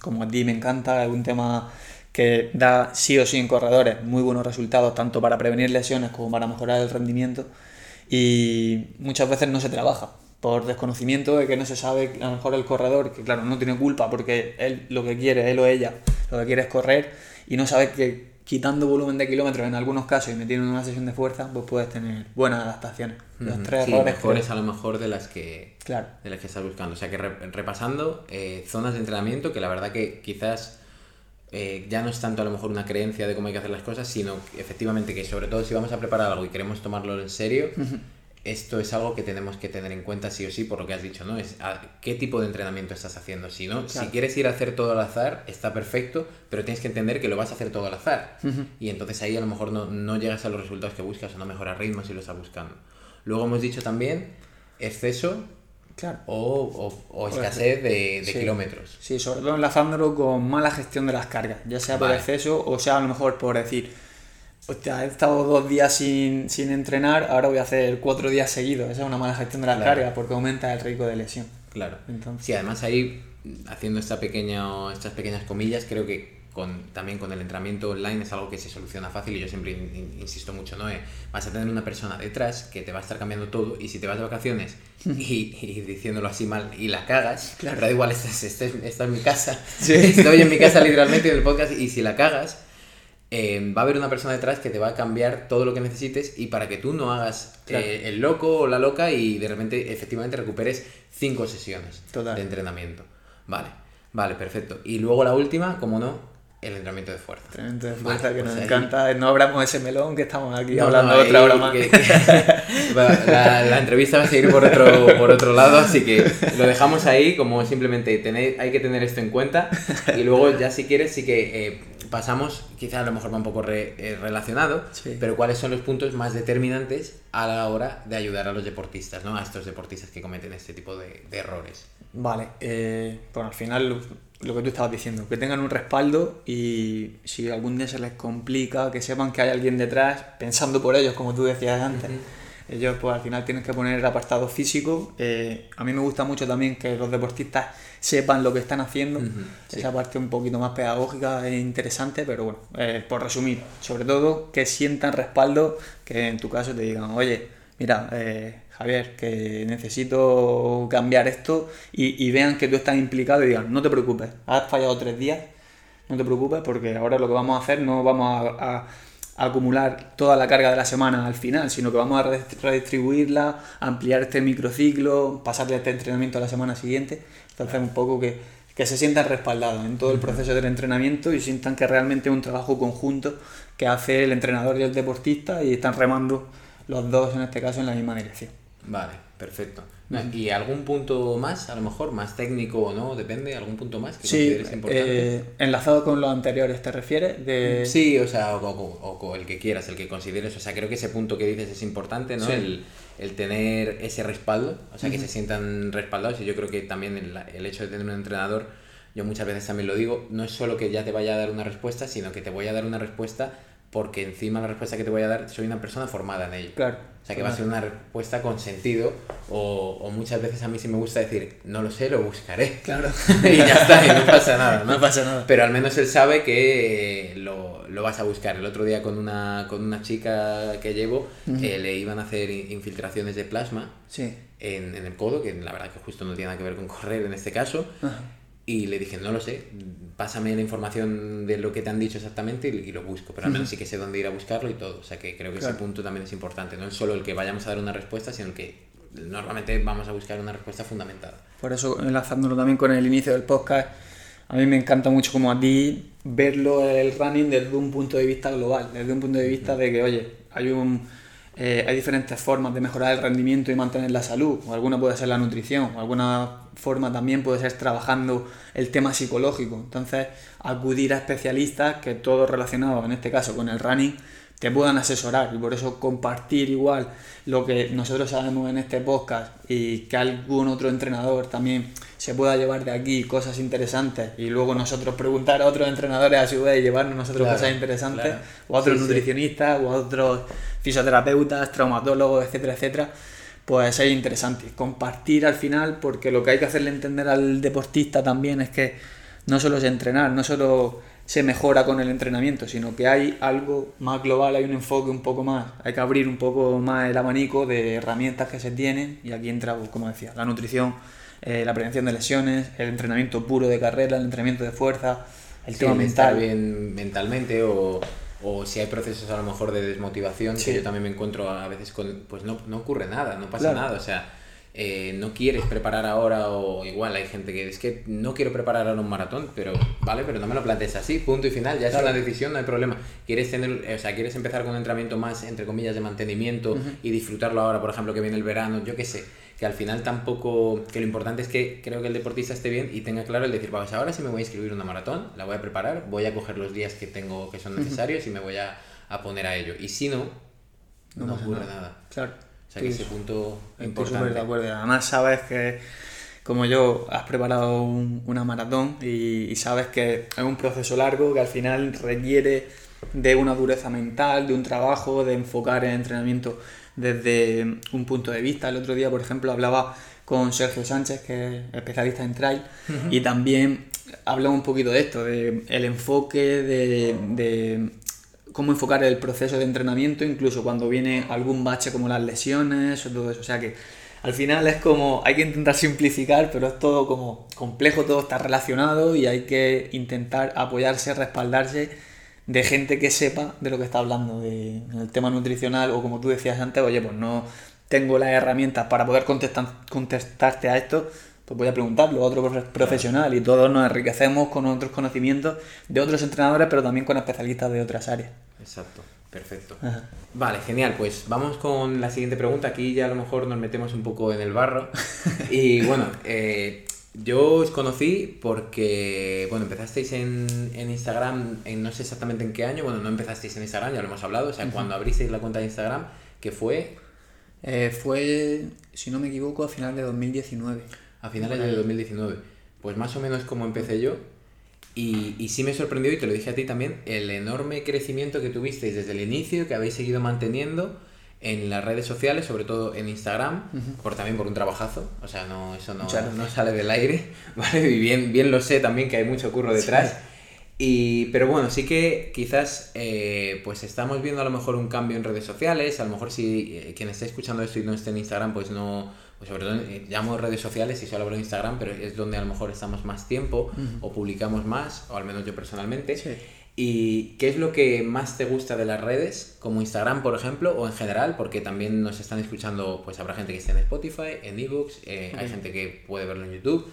como a ti me encanta, es un tema que da sí o sí en corredores muy buenos resultados, tanto para prevenir lesiones como para mejorar el rendimiento. Y muchas veces no se trabaja por desconocimiento de que no se sabe, a lo mejor el corredor, que claro, no tiene culpa porque él lo que quiere, él o ella, lo que quiere es correr y no sabe que quitando volumen de kilómetros en algunos casos y metiendo en una sesión de fuerza, pues puedes tener buenas adaptaciones. Los tres sí, mejores a lo mejor de las que claro. de las que estás buscando. O sea que repasando eh, zonas de entrenamiento que la verdad que quizás eh, ya no es tanto a lo mejor una creencia de cómo hay que hacer las cosas, sino efectivamente que sobre todo si vamos a preparar algo y queremos tomarlo en serio, esto es algo que tenemos que tener en cuenta sí o sí por lo que has dicho, ¿no? Es qué tipo de entrenamiento estás haciendo. Si no, si quieres ir a hacer todo al azar, está perfecto, pero tienes que entender que lo vas a hacer todo al azar. Y entonces ahí a lo mejor no, llegas a los resultados que buscas o no mejoras ritmo si lo estás buscando. Luego hemos dicho también exceso o, escasez de, kilómetros. Sí, sobre todo enlazándolo con mala gestión de las cargas, ya sea por exceso o sea a lo mejor por decir hostia, he estado dos días sin, entrenar, ahora voy a hacer cuatro días seguidos. Esa es una mala gestión de la carga porque aumenta el riesgo de lesión. Claro. Entonces... Sí, además ahí, haciendo esta pequeña, estas pequeñas comillas, creo que con, también con el entrenamiento online es algo que se soluciona fácil y yo siempre insisto mucho, ¿no? Eh, vas a tener una persona detrás que te va a estar cambiando todo y si te vas de vacaciones y, diciéndolo así mal y la cagas, claro. da igual, esta es, esta es mi casa, sí. estoy en mi casa literalmente en el podcast y si la cagas Em, va a haber una persona detrás que te va a cambiar todo lo que necesites y para que tú no hagas eh, el loco o la loca y de repente efectivamente recuperes cinco sesiones de entrenamiento. Vale, vale, perfecto. Y luego la última, como no, el entrenamiento de fuerza. Entrenamiento de fuerza que nos encanta. No abramos ese melón que estamos aquí hablando otra hora más. la, entrevista va a seguir por otro, por otro lado, así que lo dejamos ahí como simplemente tener, hay que tener esto en cuenta y luego ya si quieres sí que... Eh, pasamos, quizás a lo mejor va un poco eh, relacionado, pero cuáles son los puntos más determinantes a la hora de ayudar a los deportistas, ¿no? A estos deportistas que cometen este tipo de, errores. Vale, eh, bueno, al final lo, que tú estabas diciendo, que tengan un respaldo y si algún día se les complica, que sepan que hay alguien detrás pensando por ellos, como tú decías antes. Ellos pues al final tienen que poner el apartado físico. Eh, a mí me gusta mucho también que los deportistas sepan lo que están haciendo. Esa parte un poquito más pedagógica es interesante, pero bueno, eh, por resumir, sobre todo que sientan respaldo, que en tu caso te digan, oye, mira, eh, Javier, que necesito cambiar esto y, vean que tú estás implicado y digan, no te preocupes, has fallado tres días, no te preocupes porque ahora lo que vamos a hacer no vamos a acumular toda la carga de la semana al final, sino que vamos a redistribuirla, ampliar este microciclo, pasarle este entrenamiento a la semana siguiente. Entonces, un poco que, que se sientan respaldados en todo el proceso del entrenamiento y sientan que realmente es un trabajo conjunto que hace el entrenador y el deportista y están remando los dos, en este caso, en la misma dirección. Vale, perfecto. ¿Y algún punto más, a lo mejor, más técnico o no? Depende, ¿algún punto más que sí, consideres importante? Eh, enlazado con los anteriores, ¿te refieres? De... Sí, o sea, o, el que quieras, el que consideres. O sea, creo que ese punto que dices es importante, ¿no? El, el, tener ese respaldo, o sea, que se sientan respaldados. Y yo creo que también el, el hecho de tener un entrenador, yo muchas veces también lo digo, no es solo que ya te vaya a dar una respuesta, sino que te voy a dar una respuesta porque encima la respuesta que te voy a dar soy una persona formada en ello. Claro. O sea, que va a ser una respuesta con sentido o, o, muchas veces a mí sí me gusta decir, no lo sé, lo buscaré. Claro. y ya está, y no pasa nada. ¿no? pasa nada. Pero al menos él sabe que lo, lo, vas a buscar. El otro día con una, con una chica que llevo eh, le iban a hacer infiltraciones de plasma sí. en, en, el codo, que la verdad que justo no tiene nada que ver con correr en este caso. Y le dije, no lo sé, pásame la información de lo que te han dicho exactamente y, lo busco, pero al menos sí que sé dónde ir a buscarlo y todo. O sea que creo que ese punto también es importante, no es solo el que vayamos a dar una respuesta, sino el que normalmente vamos a buscar una respuesta fundamentada. Por eso, enlazándolo también con el inicio del podcast, a mí me encanta mucho como a ti verlo el running desde un punto de vista global, desde un punto de vista de que, oye, hay un eh, hay diferentes formas de mejorar el rendimiento y mantener la salud, alguna puede ser la nutrición, alguna forma también puede ser trabajando el tema psicológico. Entonces, acudir a especialistas que todos relacionados, en este caso con el running, te puedan asesorar y por eso compartir igual lo que nosotros sabemos en este podcast y que algún otro entrenador también se pueda llevar de aquí cosas interesantes y luego nosotros preguntar a otros entrenadores a su vez y llevarnos nosotros cosas interesantes o a otros nutricionistas o a otros fisioterapeutas, traumatólogos, etcétera, etcétera, pues es interesante. Compartir al final porque lo que hay que hacerle entender al deportista también es que no solo es entrenar, no solo se mejora con el entrenamiento, sino que hay algo más global, hay un enfoque un poco más, hay que abrir un poco más el abanico de herramientas que se tienen y aquí entra, pues, como decía, la nutrición, eh, la prevención de lesiones, el entrenamiento puro de carrera, el entrenamiento de fuerza, el tema mental. bien mentalmente o, o, si hay procesos a lo mejor de desmotivación, que yo también me encuentro a veces con, pues no, no ocurre nada, no pasa nada, o sea eh, no quieres preparar ahora o igual hay gente que es que no quiero preparar ahora un maratón, pero vale, pero no me lo plantees así, punto y final, ya es una decisión, no hay problema. Quieres tener, o sea, quieres empezar con un entrenamiento más entre comillas de mantenimiento y disfrutarlo ahora, por ejemplo, que viene el verano, yo qué sé, que al final tampoco, que lo importante es que creo que el deportista esté bien y tenga claro el decir, vamos, ahora sí me voy a inscribir una maratón, la voy a preparar, voy a coger los días que tengo que son necesarios y me voy a, a, poner a ello. Y si no, no, ocurre nada. Claro. O sea que ese punto importante. de acuerdo. Además sabes que, como yo, has preparado una maratón y, sabes que es un proceso largo que al final requiere de una dureza mental, de un trabajo, de enfocar el entrenamiento desde un punto de vista. El otro día, por ejemplo, hablaba con Sergio Sánchez, que es especialista en trail, y también hablaba un poquito de esto, de el enfoque de cómo enfocar el proceso de entrenamiento, incluso cuando viene algún bache como las lesiones o todo eso. O sea que al final es como, hay que intentar simplificar, pero es todo como complejo, todo está relacionado y hay que intentar apoyarse, respaldarse de gente que sepa de lo que está hablando, de, del tema nutricional o como tú decías antes, oye, pues no tengo las herramientas para poder contestar, contestarte a esto, pues voy a preguntarlo a otro profesional y todos nos enriquecemos con otros conocimientos de otros entrenadores, pero también con especialistas de otras áreas. Exacto, perfecto. Vale, genial. Pues vamos con la siguiente pregunta. Aquí ya a lo mejor nos metemos un poco en el barro. y bueno, eh, yo os conocí porque, bueno, empezasteis en, Instagram, en no sé exactamente en qué año, bueno, no empezasteis en Instagram, ya lo hemos hablado, o sea, cuando abristeis la cuenta de Instagram, que fue... Eh, fue, si no me equivoco, a final de 2019. A finales de 2019. Pues más o menos como empecé yo, y, y, sí me sorprendió, y te lo dije a ti también, el enorme crecimiento que tuvisteis desde el inicio, que habéis seguido manteniendo en las redes sociales, sobre todo en Instagram, por también por un trabajazo, o sea, no, eso no, no sale del aire, ¿vale? Y bien, bien lo sé también que hay mucho curro detrás. Y, pero bueno, sí que quizás eh, pues estamos viendo a lo mejor un cambio en redes sociales, a lo mejor si eh, quien esté escuchando esto y no esté en Instagram, pues no, pues sobre todo eh, llamo redes sociales y solo hablo de Instagram, pero es donde a lo mejor estamos más tiempo o publicamos más, o al menos yo personalmente. ¿Y qué es lo que más te gusta de las redes, como Instagram, por ejemplo, o en general? Porque también nos están escuchando, pues habrá gente que esté en Spotify, en ebooks, eh, hay gente que puede verlo en YouTube.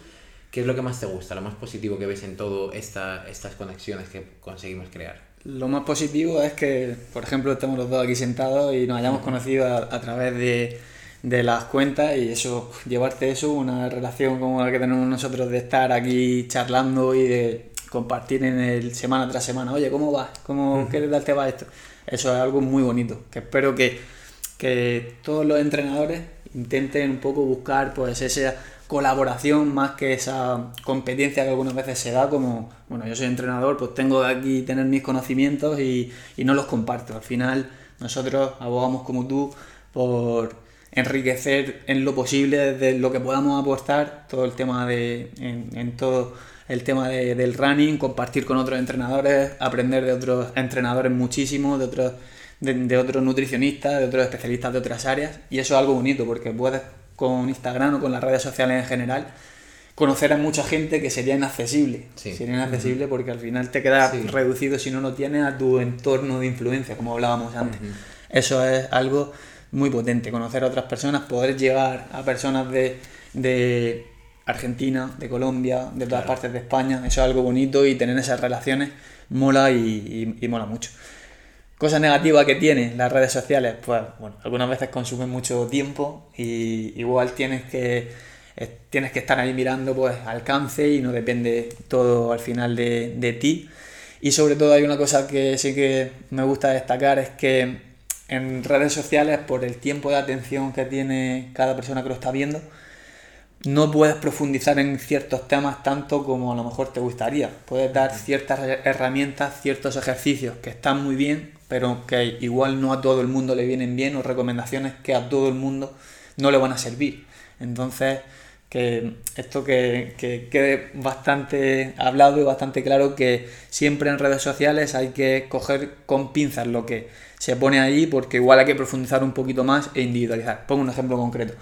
¿Qué es lo que más te gusta, lo más positivo que ves en todo esta, estas conexiones que conseguimos crear? Lo más positivo es que, por ejemplo, estamos los dos aquí sentados y nos hayamos conocido a través de de las cuentas y eso, llevarte eso, una relación como la que tenemos nosotros de estar aquí charlando y de compartir en el semana tras semana, oye, ¿cómo vas? ¿Cómo, ¿Qué tal te va esto? Eso es algo muy bonito, que espero que, que todos los entrenadores intenten un poco buscar pues esa colaboración más que esa competencia que algunas veces se da como, bueno, yo soy entrenador, pues tengo aquí tener mis conocimientos y, y no los comparto. Al final nosotros abogamos como tú por enriquecer en lo posible desde lo que podamos aportar todo el tema de en, todo el tema del running, compartir con otros entrenadores, aprender de otros entrenadores muchísimo, de otros de, otros nutricionistas, de otros especialistas de otras áreas. Y eso es algo bonito porque puedes con Instagram o con las redes sociales en general conocer a mucha gente que sería inaccesible. Sería inaccesible porque al final te queda reducido si no lo tienes a tu entorno de influencia, como hablábamos antes. Eso es algo muy potente, conocer a otras personas, poder llegar a personas de, Argentina, de Colombia, de todas partes de España. Eso es algo bonito y tener esas relaciones mola y, mola mucho. Cosas negativas que tienen las redes sociales, pues bueno, algunas veces consumen mucho tiempo y igual tienes que tienes que estar ahí mirando pues alcance y no depende todo al final de, de ti. Y sobre todo hay una cosa que sí que me gusta destacar es que en redes sociales, por el tiempo de atención que tiene cada persona que lo está viendo, no puedes profundizar en ciertos temas tanto como a lo mejor te gustaría. Puedes dar ciertas herramientas, ciertos ejercicios que están muy bien, pero que igual no a todo el mundo le vienen bien o recomendaciones que a todo el mundo no le van a servir. Entonces, que esto que, que, quede bastante hablado y bastante claro que siempre en redes sociales hay que coger con pinzas lo que se pone ahí porque igual hay que profundizar un poquito más e individualizar. Pongo un ejemplo concreto.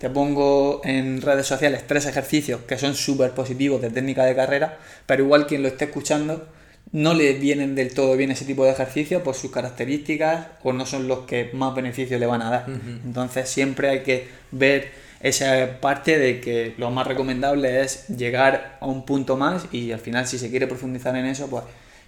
Te pongo en redes sociales tres ejercicios que son súper positivos de técnica de carrera, pero igual quien lo esté escuchando no le vienen del todo bien ese tipo de ejercicios por sus características o no son los que más beneficios le van a dar. Entonces siempre hay que ver esa parte de que lo más recomendable es llegar a un punto más y al final si se quiere profundizar en eso, pues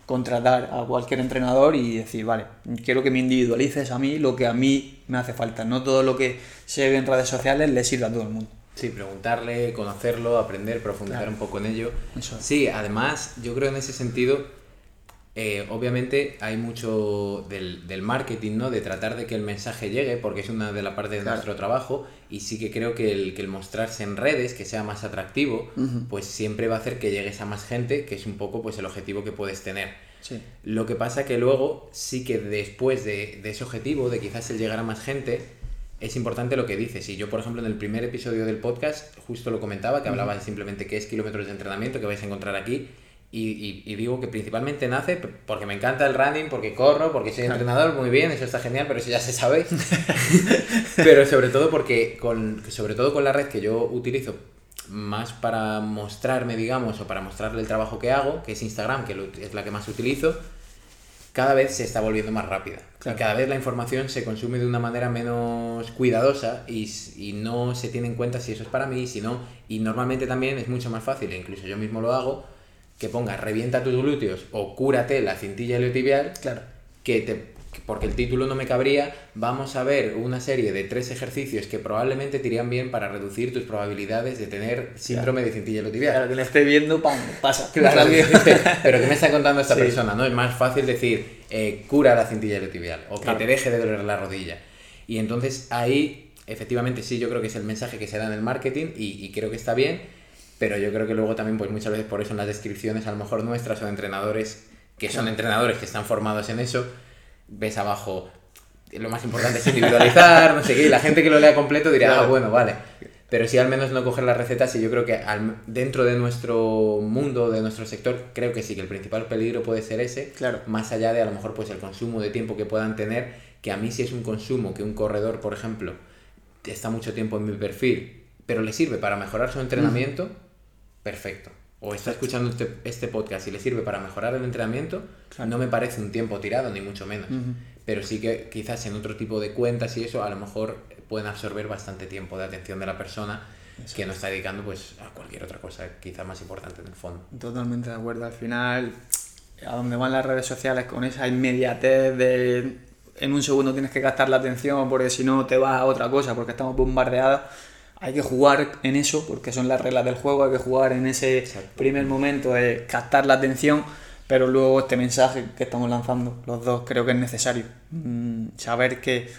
contratar a cualquier entrenador y decir, vale, quiero que me individualices a mí lo que a mí me hace falta. No todo lo que se ve en redes sociales le sirve a todo el mundo. Sí, preguntarle, conocerlo, aprender, profundizar un poco en ello. Sí, además, yo creo en ese sentido eh, obviamente hay mucho del, marketing, ¿no? De tratar de que el mensaje llegue, porque es una de las partes de nuestro trabajo, y sí que creo que el, que el mostrarse en redes, que sea más atractivo, pues siempre va a hacer que llegues a más gente, que es un poco pues el objetivo que puedes tener. Lo que pasa que luego sí que después de, de, ese objetivo, de quizás el llegar a más gente, es importante lo que dices. Y yo, por ejemplo, en el primer episodio del podcast, justo lo comentaba, que hablaba simplemente qué es kilómetros de entrenamiento que vais a encontrar aquí, y, digo que principalmente nace porque me encanta el running, porque corro, porque soy entrenador, muy bien, eso está genial, pero eso ya se sabe. pero sobre todo porque con, sobre todo con la red que yo utilizo más para mostrarme, digamos, o para mostrarle el trabajo que hago, que es Instagram, que es la que más utilizo, cada vez se está volviendo más rápida. Cada vez la información se consume de una manera menos cuidadosa y, y, no se tiene en cuenta si eso es para mí, si no. Y normalmente también es mucho más fácil, e incluso yo mismo lo hago, que ponga revienta tus glúteos o cúrate la cintilla iliotibial, claro. que te porque el título no me cabría, vamos a ver una serie de tres ejercicios que probablemente te irían bien para reducir tus probabilidades de tener síndrome de cintilla iliotibial. Claro, que le esté viendo, ¡pam! pasa. Claro, pero ¿qué me está contando esta persona? ¿no? Es más fácil decir, eh, cura la cintilla iliotibial o que te deje de doler la rodilla. Y entonces ahí, efectivamente, sí, yo creo que es el mensaje que se da en el marketing y, y creo que está bien pero yo creo que luego también, pues muchas veces por eso en las descripciones, a lo mejor nuestras o de entrenadores, que son entrenadores que están formados en eso, ves abajo, lo más importante es individualizar, no sé qué, y la gente que lo lea completo dirá, ah, bueno, vale. Pero sí al menos no coger las recetas y yo creo que dentro de nuestro mundo, de nuestro sector, creo que sí, que el principal peligro puede ser ese, claro. más allá de a lo mejor pues el consumo de tiempo que puedan tener, que a mí si es un consumo que un corredor, por ejemplo, está mucho tiempo en mi perfil, pero le sirve para mejorar su entrenamiento, perfecto. O está escuchando este, este, podcast y le sirve para mejorar el entrenamiento, no me parece un tiempo tirado, ni mucho menos. Pero sí que quizás en otro tipo de cuentas y eso, a lo mejor pueden absorber bastante tiempo de atención de la persona que no está dedicando pues a cualquier otra cosa quizás más importante en el fondo. Totalmente de acuerdo. Al final, a donde van las redes sociales con esa inmediatez de en un segundo tienes que gastar la atención porque si no te vas a otra cosa porque estamos bombardeados hay que jugar en eso, porque son las reglas del juego, hay que jugar en ese primer momento de captar la atención, pero luego este mensaje que estamos lanzando los dos creo que es necesario. Mm, saber que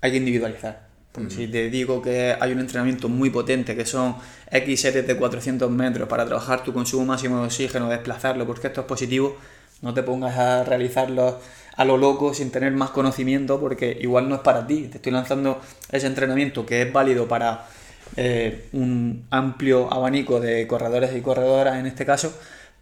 hay que individualizar. Porque si te digo que hay un entrenamiento muy potente, que son X series de 400 metros para trabajar tu consumo máximo de oxígeno, desplazarlo, porque esto es positivo, no te pongas a realizarlo a lo loco sin tener más conocimiento porque igual no es para ti. Te estoy lanzando ese entrenamiento que es válido para eh, un amplio abanico de corredores y corredoras en este caso,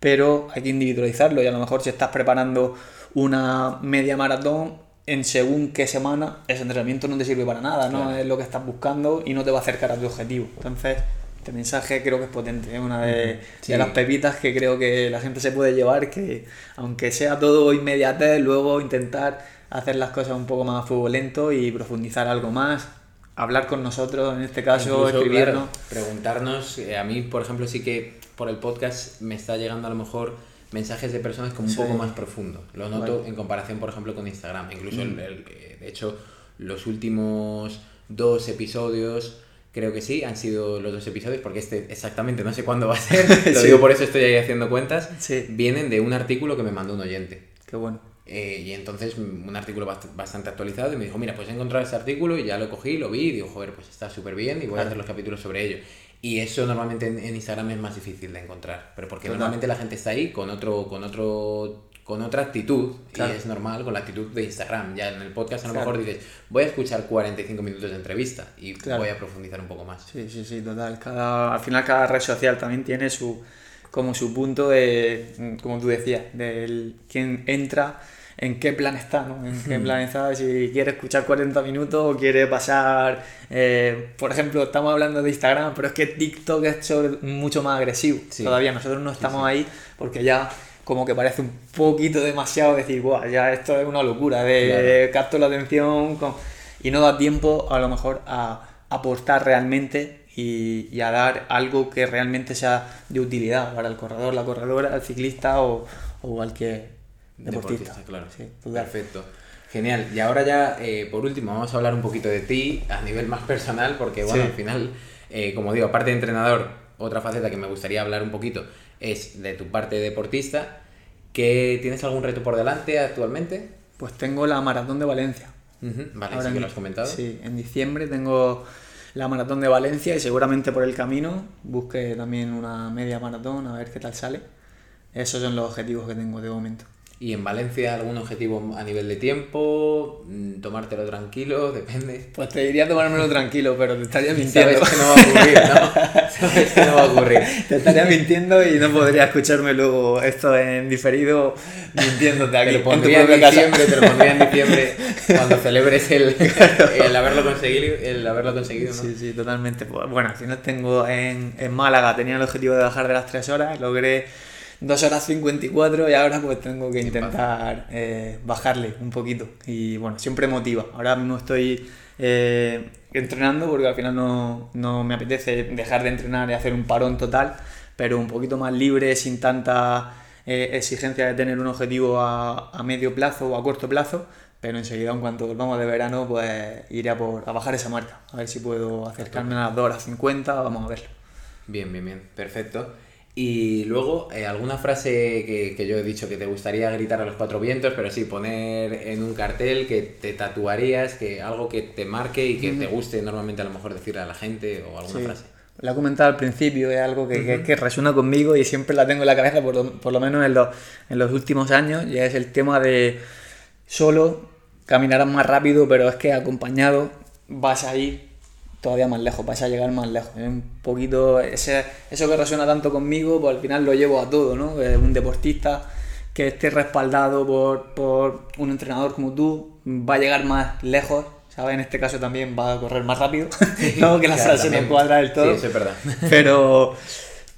pero hay que individualizarlo y a lo mejor si estás preparando una media maratón en según qué semana ese entrenamiento no te sirve para nada, no es lo que estás buscando y no te va a acercar a tu objetivo. Entonces, este mensaje creo que es potente, es una de, las pepitas que creo que la gente se puede llevar, que aunque sea todo inmediatez, luego intentar hacer las cosas un poco más a fuego lento y profundizar algo más, hablar con nosotros, en este caso, Incluso, escribirnos. claro, preguntarnos, eh, a mí, por ejemplo, sí que por el podcast me está llegando a lo mejor mensajes de personas como un Sí. poco más profundo. Lo noto Vale. en comparación, por ejemplo, con Instagram. Incluso, el- Mm. el- eh, de hecho, los últimos dos episodios, creo que sí, han sido los dos episodios, porque este exactamente no sé cuándo va a ser, lo Sí. digo por eso estoy ahí haciendo cuentas, Sí. vienen de un artículo que me mandó un oyente. Qué bueno. Eh, y entonces un artículo bast- bastante actualizado y me dijo, mira, pues he encontrado este artículo y ya lo cogí, lo vi y digo, joder, pues está súper bien y voy a hacer los capítulos sobre ello. Y eso normalmente en, en Instagram es más difícil de encontrar, pero porque Total. normalmente la gente está ahí con otro, con otro, con otra actitud Claro. y es normal con la actitud de Instagram. Ya en el podcast a lo Claro. mejor dices, voy a escuchar 45 minutos de entrevista y Claro. voy a profundizar un poco más. Sí, sí, sí, total. Cada, al final cada red social también tiene su como su punto de, como tú decías, del quién entra, en qué plan está, ¿no? En qué plan está, si quiere escuchar 40 minutos o quiere pasar, eh, por ejemplo, estamos hablando de Instagram, pero es que TikTok es mucho más agresivo. Sí. Todavía nosotros no estamos ahí porque ya como que parece un poquito demasiado decir, guau, ya esto es una locura, de capto la atención con- y no da tiempo a lo mejor a aportar realmente y, y a dar algo que realmente sea de utilidad para el corredor, la corredora, el ciclista o, o cualquier deportista. claro. Sí. Perfecto. Genial. Y ahora ya, eh, por último, vamos a hablar un poquito de ti a nivel más personal, porque bueno, Sí. al final, eh, como digo, aparte de entrenador, otra faceta que me gustaría hablar un poquito es de tu parte deportista. ¿Que ¿Tienes algún reto por delante actualmente? Pues tengo la maratón de Valencia. Vale, Ahora sí que lo has comentado. Sí, en diciembre tengo la maratón de Valencia y seguramente por el camino busque también una media maratón a ver qué tal sale. Esos son los objetivos que tengo de momento. ¿Y en Valencia algún objetivo a nivel de tiempo? Mm, ¿Tomártelo tranquilo? Depende. Pues te diría tomármelo tranquilo, pero te estaría mintiendo. Sabes que no va a ocurrir, ¿no? Sabes que no va a ocurrir. Te estaría mintiendo y no podría escucharme luego esto en diferido mintiéndote aquí Te lo en tu pondría en casa. diciembre, te lo pondría en diciembre cuando celebres el, el haberlo conseguido, el haberlo conseguido, ¿no? Sí, sí, totalmente. Pues, Bueno, al final tengo en, en Málaga, tenía el objetivo de bajar de las 3 horas, logré 2 horas 54 y ahora pues tengo que intentar eh, bajarle un poquito. Y bueno, siempre motiva. Ahora mismo estoy eh, entrenando porque al final no, no me apetece dejar de entrenar y hacer un parón total, pero un poquito más libre, sin tanta eh, exigencia de tener un objetivo a, a medio plazo o a corto plazo. Pero enseguida, en cuanto volvamos de verano, pues iré a, por, a bajar esa marca. A ver si puedo acercarme a las 2 horas 50, vamos a verlo. Bien, bien, bien, perfecto. Y luego, eh, alguna frase que, que yo he dicho que te gustaría gritar a los cuatro vientos, pero sí, poner en un cartel que te tatuarías, que algo que te marque y que te guste normalmente a lo mejor decirle a la gente o alguna Sí. frase. La he comentado al principio, es algo que, que- que resuena conmigo y siempre la tengo en la cabeza, por lo, por lo menos en los, en los últimos años, y es el tema de solo caminarás más rápido, pero es que acompañado vas a ir todavía más lejos, vas a llegar más lejos. Es un poquito ese, eso que resuena tanto conmigo, pues al final lo llevo a todo, ¿no? Un deportista que esté respaldado por, por un entrenador como tú va a llegar más lejos, ¿sabes? En este caso también va a correr más rápido, no que la Claro, frase no cuadra del todo. Sí, eso es verdad. Pero,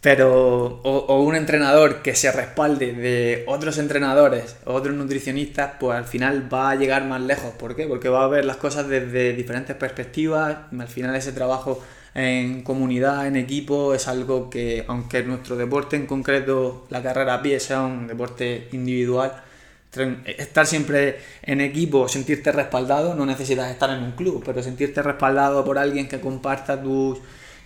pero o, un entrenador que se respalde de otros entrenadores, otros nutricionistas, pues al final va a llegar más lejos. ¿Por qué? Porque va a ver las cosas desde diferentes perspectivas. Al final ese trabajo en comunidad, en equipo, es algo que, aunque nuestro deporte en concreto, la carrera a pie, sea un deporte individual, estar siempre en equipo, sentirte respaldado, no necesitas estar en un club, pero sentirte respaldado por alguien que comparta tus,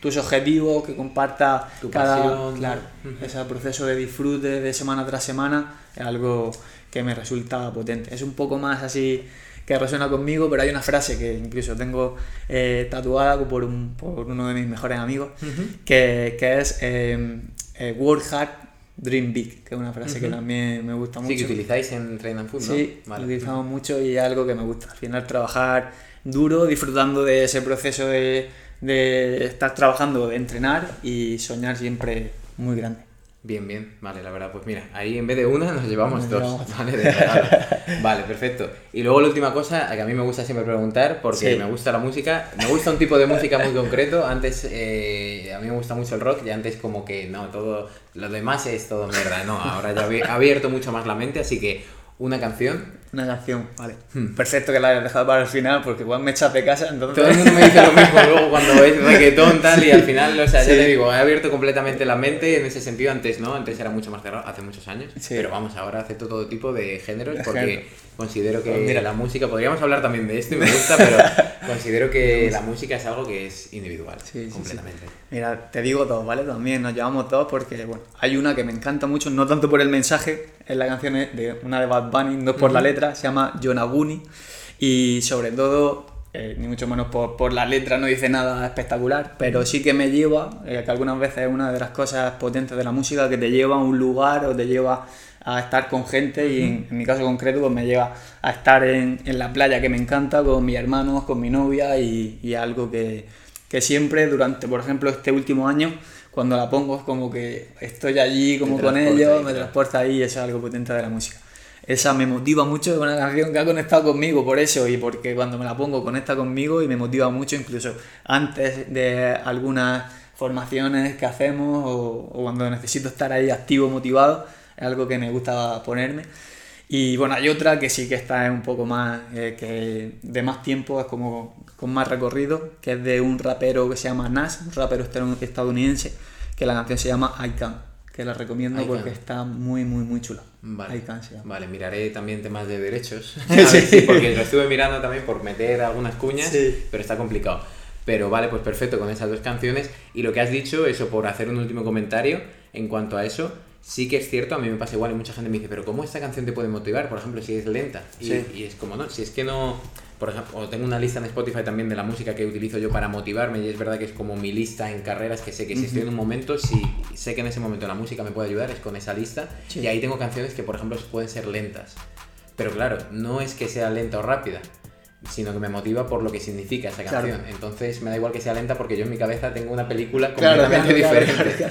tus objetivos, que comparta Tu cada pasión. claro, ese proceso de disfrute de semana tras semana, es algo que me resulta potente. Es un poco más así que resuena conmigo, pero hay una frase que incluso tengo eh, tatuada por, un, por uno de mis mejores amigos, que, que es eh, eh, Work Hard, Dream Big, que es una frase que también me gusta mucho. Sí, que utilizáis en Train and Food, ¿no? Sí, Vale. lo utilizamos mucho y es algo que me gusta. Al final trabajar duro, disfrutando de ese proceso de, de estar trabajando, de entrenar y soñar siempre muy grande. Bien, bien, vale, la verdad, pues mira, ahí en vez de una nos llevamos Nos dos, llevamos ¿vale? De. Vale, perfecto. Y luego la última cosa, que a mí me gusta siempre preguntar, porque Sí. me gusta la música, me gusta un tipo de música muy concreto, antes eh, a mí me gusta mucho el rock y antes como que no, todo, lo demás es todo mierda, no, ahora ya he abierto mucho más la mente, así que una canción. Una canción, vale. Hmm. Perfecto que la hayas dejado para el final porque igual me echas de casa, entonces... Todo el mundo me dice lo mismo luego cuando ves reggaetón tal y al final, o sea, ya te digo, he abierto completamente la mente en ese sentido antes, ¿no? Antes era mucho más cerrado, hace muchos años, pero vamos, ahora acepto todo tipo de géneros porque considero que pues la música, podríamos hablar también de esto y me gusta, pero considero que la música es algo que es individual, completamente. Mira, te digo dos, ¿vale? También nos llevamos dos porque, bueno, hay una que me encanta mucho, no tanto por el mensaje, en la canción de una de Bad Bunny, no por la letra, se llama Yonaguni y sobre todo eh, ni mucho menos por, la letra no dice nada espectacular, pero sí que me lleva, eh, que algunas veces es una de las cosas potentes de la música, que te lleva a un lugar o te lleva a estar con gente y en, mi caso concreto pues me lleva a estar en, la playa que me encanta con mis hermanos, con mi novia y, algo que, que, siempre durante, por ejemplo, este último año, cuando la pongo es como que estoy allí como con ellos, me transporta ahí y eso es algo potente de la música. Esa me motiva mucho, es una canción que ha conectado conmigo por eso y porque cuando me la pongo conecta conmigo y me motiva mucho incluso antes de algunas formaciones que hacemos o, o cuando necesito estar ahí activo, motivado es algo que me gusta ponerme. Y bueno, hay otra que sí que está un poco más, eh, que de más tiempo, es como con más recorrido, que es de un rapero que se llama Nas, un rapero estadounidense, que la canción se llama I Can, que la recomiendo porque está muy, muy, muy chula. Vale. vale, miraré también temas de derechos, sí. porque lo estuve mirando también por meter algunas cuñas, pero está complicado. Pero vale, pues perfecto con esas dos canciones. Y lo que has dicho, eso por hacer un último comentario en cuanto a eso, sí que es cierto, a mí me pasa igual y mucha gente me dice, pero ¿cómo esta canción te puede motivar? Por ejemplo, si es lenta. Y, y es como, no, si es que no... Por ejemplo, tengo una lista en Spotify también de la música que utilizo yo para motivarme y es verdad que es como mi lista en carreras que sé que si estoy en un momento, si sé que en ese momento la música me puede ayudar, es con esa lista. Y ahí tengo canciones que, por ejemplo, pueden ser lentas. Pero claro, no es que sea lenta o rápida, sino que me motiva por lo que significa esa canción. Entonces me da igual que sea lenta porque yo en mi cabeza tengo una película completamente diferente.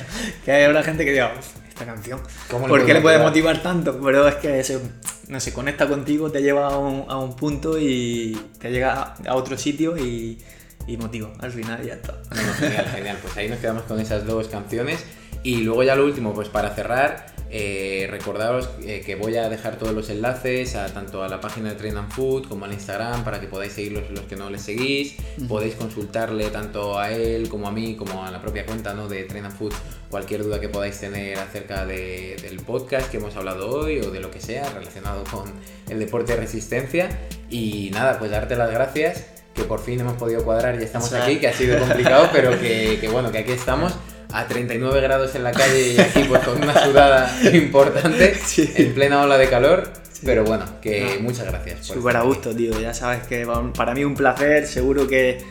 que hay una gente que diga, esta canción. ¿Por qué le puede motivar tanto? Pero es que se, no se conecta contigo, te lleva a un, a un, punto y te llega a otro sitio y, y motiva. Al final ya está. genial, genial. Pues ahí nos quedamos con esas dos canciones. Y luego ya lo último, pues para cerrar, eh, recordaros eh, que voy a dejar todos los enlaces a, tanto a la página de Train and Food como al Instagram para que podáis seguirlos los que no les seguís. Podéis consultarle tanto a él como a mí como a la propia cuenta ¿no? de Train and Food cualquier duda que podáis tener acerca del podcast que hemos hablado hoy o de lo que sea relacionado con el deporte de resistencia. Y nada, pues darte las gracias que por fin hemos podido cuadrar y estamos aquí, que ha sido complicado, pero que, que bueno, que aquí estamos a 39 grados en la calle y aquí pues con una sudada importante en plena ola de calor. Pero bueno, que muchas gracias. Súper a gusto, tío. Ya sabes que para mí un placer. Seguro que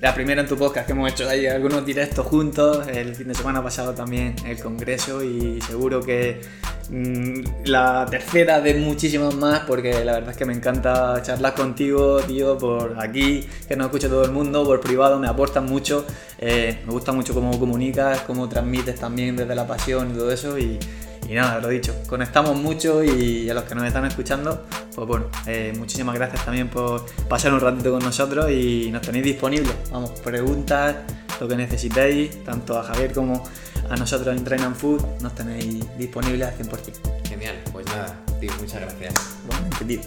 la primera en tu podcast que hemos hecho ahí algunos directos juntos, el fin de semana pasado también el congreso y seguro que mm, la tercera de muchísimas más porque la verdad es que me encanta charlar contigo, tío, por aquí, que nos escucha todo el mundo, por privado, me aportan mucho, eh, me gusta mucho cómo comunicas, cómo transmites también desde la pasión y todo eso y y nada, lo dicho, conectamos mucho y a los que nos están escuchando, pues bueno, eh, muchísimas gracias también por pasar un ratito con nosotros y nos tenéis disponibles. Vamos, preguntas, lo que necesitéis, tanto a Javier como a nosotros en Train and Food, nos tenéis disponibles al 100%. Genial, pues nada, tío, muchas gracias. Bueno, entendido.